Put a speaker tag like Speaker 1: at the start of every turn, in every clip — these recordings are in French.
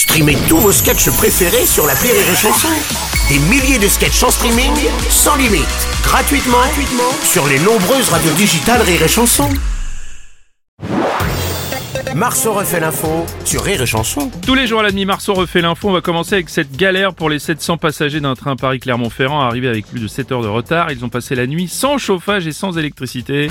Speaker 1: Streamez tous vos sketchs préférés sur la Rire et Chanson. Des milliers de sketchs en streaming, sans limite, gratuitement, gratuitement sur les nombreuses radios digitales Rire et Chanson. Marceau refait l'info sur Rire et Chanson.
Speaker 2: Tous les jours à la demi, Marceau refait l'info. On va commencer avec cette galère pour les 700 passagers d'un train Paris-Clermont-Ferrand arrivés avec plus de 7 heures de retard. Ils ont passé la nuit sans chauffage et sans électricité.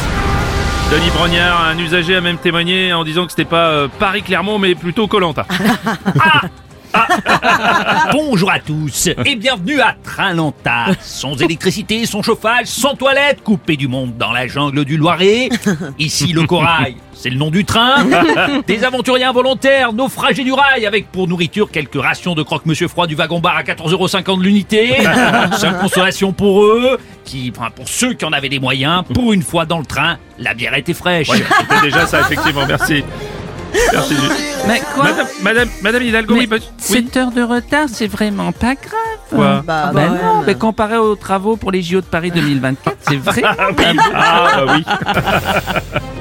Speaker 2: Denis Brognard, un usager, a même témoigné en disant que c'était pas euh, Paris-Clermont, mais plutôt Colanta.
Speaker 3: Bonjour à tous et bienvenue à Train-Lanta. Sans électricité, sans chauffage, sans toilette, coupé du monde dans la jungle du Loiret. Ici le corail, c'est le nom du train. Des aventuriers involontaires, naufragés du rail, avec pour nourriture quelques rations de croque-monsieur froid du wagon-bar à 14,50€ de l'unité. Seule consolation pour eux, qui, pour ceux qui en avaient les moyens, pour une fois dans le train, la bière était fraîche.
Speaker 2: C'était déjà ça, effectivement. Merci. Merci.
Speaker 4: Mais quoi
Speaker 2: Madame, Madame, Madame Hidalgo,
Speaker 4: Mais
Speaker 2: oui, bah- oui.
Speaker 4: 7 heures de retard, c'est vraiment pas grave.
Speaker 2: Quoi
Speaker 4: Ah bah non, mais comparé aux travaux pour les JO de Paris 2024, c'est vrai.
Speaker 2: Ah bah oui.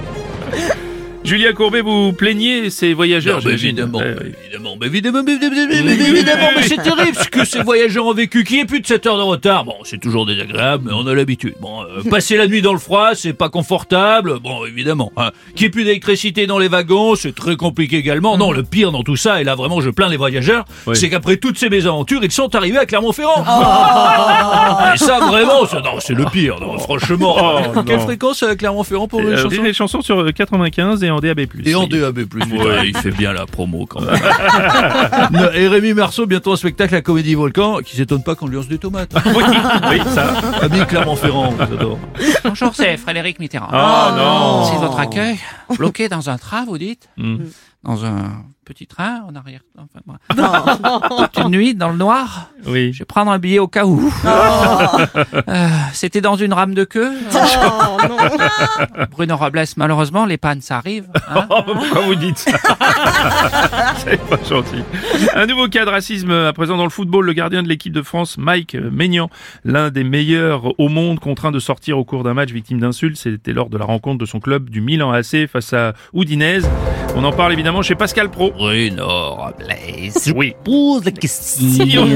Speaker 2: Julien Courbet, vous plaignez ces voyageurs
Speaker 3: Non, mais
Speaker 2: j'imagine.
Speaker 3: évidemment,
Speaker 2: Eh,
Speaker 3: mais
Speaker 2: oui.
Speaker 3: évidemment, mais évidemment, mais évidemment, mais évidemment, mais évidemment, c'est terrible ce que ces voyageurs ont vécu. Qui est plus de 7 heures de retard Bon, c'est toujours désagréable, mais on a l'habitude. Bon, euh, passer la nuit dans le froid, c'est pas confortable. Bon, évidemment. Hein. Qui est plus d'électricité dans les wagons, c'est très compliqué également. Non, le pire dans tout ça, et là vraiment je plains les voyageurs,
Speaker 2: Oui.
Speaker 3: c'est qu'après toutes ces mésaventures, ils sont arrivés à Clermont-Ferrand. Et ça vraiment, c'est, non, c'est le pire. Non, franchement.
Speaker 2: Oh,
Speaker 3: Quelle
Speaker 2: non.
Speaker 3: fréquence à Clermont-Ferrand pour les
Speaker 2: Euh,
Speaker 3: chansons
Speaker 2: les chansons sur euh, 95 et en DAB+.
Speaker 3: et en
Speaker 2: Oui.
Speaker 3: DAB+, ouais, il fait bien la promo quand même. et Rémi Marceau, bientôt un spectacle à Comédie Volcan, qui s'étonne pas qu'on lui lance des tomates.
Speaker 2: Oui, oui, ça.
Speaker 3: Ami Clermont-Ferrand, j'adore.
Speaker 4: Bonjour, c'est Frédéric Mitterrand.
Speaker 2: Oh non.
Speaker 4: C'est votre accueil. Bloqué dans un train, vous dites
Speaker 2: Mm.
Speaker 4: Dans un petit train en arrière. Enfin, moi. Toute une nuit dans le noir.
Speaker 2: Oui.
Speaker 4: Je vais prendre un billet au cas où. Euh, C'était dans une rame de queue. Bruno Robles, malheureusement, les pannes, ça arrive. hein.
Speaker 2: Oh, pourquoi vous dites ça C'est pas gentil. Un nouveau cas de racisme à présent dans le football. Le gardien de l'équipe de France, Mike Maignan, l'un des meilleurs au monde, contraint de sortir au cours d'un match victime d'insultes. C'était lors de la rencontre de son club du Milan AC face à Udinese. On en parle évidemment chez Pascal Pro.
Speaker 3: Bruno Robles,
Speaker 2: Oui.
Speaker 3: pose la question.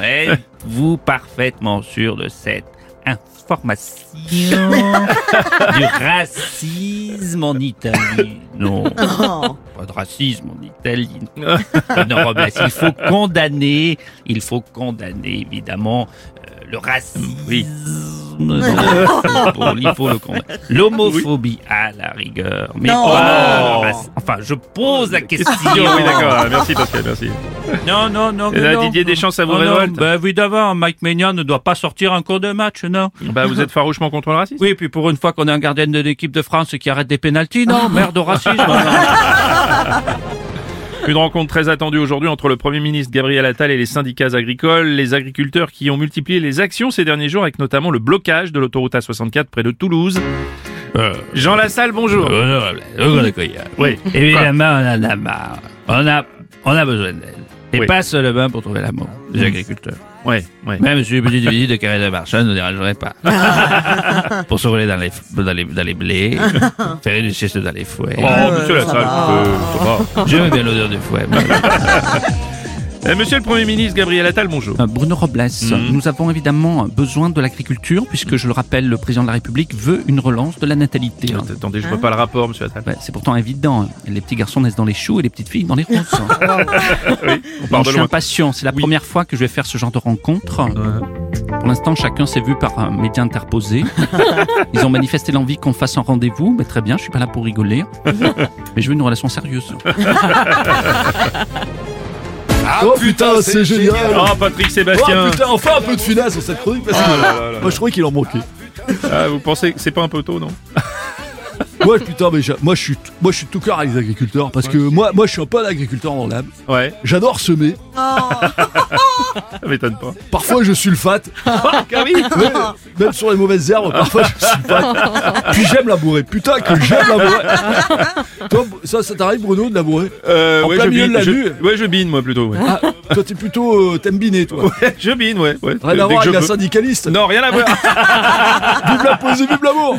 Speaker 4: Êtes-vous parfaitement sûr de cette information du racisme en Italie? Non, pas de racisme en Italie. Bruno Robles, il faut condamner, il faut condamner évidemment euh, le racisme.
Speaker 2: Oui.
Speaker 4: Dans. L'homophobie à la rigueur. Mais
Speaker 5: Non.
Speaker 4: pas racisme. Enfin, je pose la question.
Speaker 2: oui, d'accord. Merci Pascal, merci.
Speaker 4: Non, non, non.
Speaker 2: Et là,
Speaker 4: non.
Speaker 2: Didier Deschamps, ça vous
Speaker 4: Oh non,
Speaker 2: révolte
Speaker 4: bah, évidemment, Mike Maignan ne doit pas sortir un cours de match, non
Speaker 2: Bah, vous êtes farouchement contre le racisme
Speaker 4: Oui, puis pour une fois qu'on est un gardien de l'équipe de France qui arrête des pénalties, non, merde au racisme.
Speaker 2: Une rencontre très attendue aujourd'hui entre le Premier ministre Gabriel Attal et les syndicats agricoles, les agriculteurs qui ont multiplié les actions ces derniers jours avec notamment le blocage de l'autoroute A64 près de Toulouse. Jean Lassalle, bonjour.
Speaker 3: Bruno Robles,
Speaker 2: Oui.
Speaker 3: Évidemment, on en a marre. On a, on a besoin d'aide. Et
Speaker 2: Oui.
Speaker 3: pas seulement pour trouver l'amour des agriculteurs.
Speaker 2: Ouais, ouais.
Speaker 3: Même si une petite visite de carré de marchand ne dérangerait pas. pour se rouler dans les, dans les, dans les blés, faire une sieste dans les fouets.
Speaker 2: Oh, monsieur euh, ça va.
Speaker 3: J'aime bien l'odeur du fouet.
Speaker 2: Euh, monsieur le Premier ministre Gabriel Attal, bonjour.
Speaker 4: Euh, Bruno Robles,
Speaker 2: Mhm.
Speaker 4: nous avons évidemment besoin de l'agriculture, puisque je le rappelle, le président de la République veut une relance de la natalité. hein.
Speaker 2: Attendez, je vois pas le rapport, monsieur Attal.
Speaker 4: C'est pourtant évident. Les petits garçons naissent dans les choux et les petites filles dans les roses.
Speaker 2: Oui, on
Speaker 4: je suis impatient. C'est la
Speaker 2: Oui.
Speaker 4: première fois que je vais faire ce genre de rencontre. Pour l'instant, chacun s'est vu par un média interposé. Ils ont manifesté l'envie qu'on fasse un rendez-vous. Mais très bien, je suis pas là pour rigoler. Mais je veux une relation sérieuse.
Speaker 6: Oh putain, c'est génial
Speaker 2: Oh, Patrick
Speaker 6: Oh
Speaker 2: Sébastien.
Speaker 6: putain, enfin un peu de finesse dans cette chronique parce que
Speaker 2: Oh là là là.
Speaker 6: moi je trouvais qu'il en manquait.
Speaker 2: Ah, vous pensez que c'est pas un peu tôt, non?
Speaker 6: Moi putain, mais moi je suis moi je suis tout cœur avec les agriculteurs parce que moi moi je suis un peu un agriculteur dans l'âme.
Speaker 2: Ouais,
Speaker 6: J'adore semer.
Speaker 2: ça m'étonne pas.
Speaker 6: Parfois je sulfate.
Speaker 2: Ah oui
Speaker 6: Ouais, même sur les mauvaises herbes, parfois je sulfate. Puis j'aime labourer. Putain que j'aime labourer. Toi, ça, ça t'arrive Bruno de labourer?
Speaker 2: Euh,
Speaker 6: En
Speaker 2: ouais,
Speaker 6: plein
Speaker 2: je
Speaker 6: milieu
Speaker 2: bine,
Speaker 6: de la
Speaker 2: je-
Speaker 6: nuit.
Speaker 2: Ouais, je bine, moi, plutôt. Ouais.
Speaker 6: Ah, toi t'es plutôt euh, t'aimes biner toi.
Speaker 2: je bine, ouais. ouais.
Speaker 6: Rien à voir avec un syndicaliste.
Speaker 2: Non, rien à voir.
Speaker 6: Vive la poésie, vive l'amour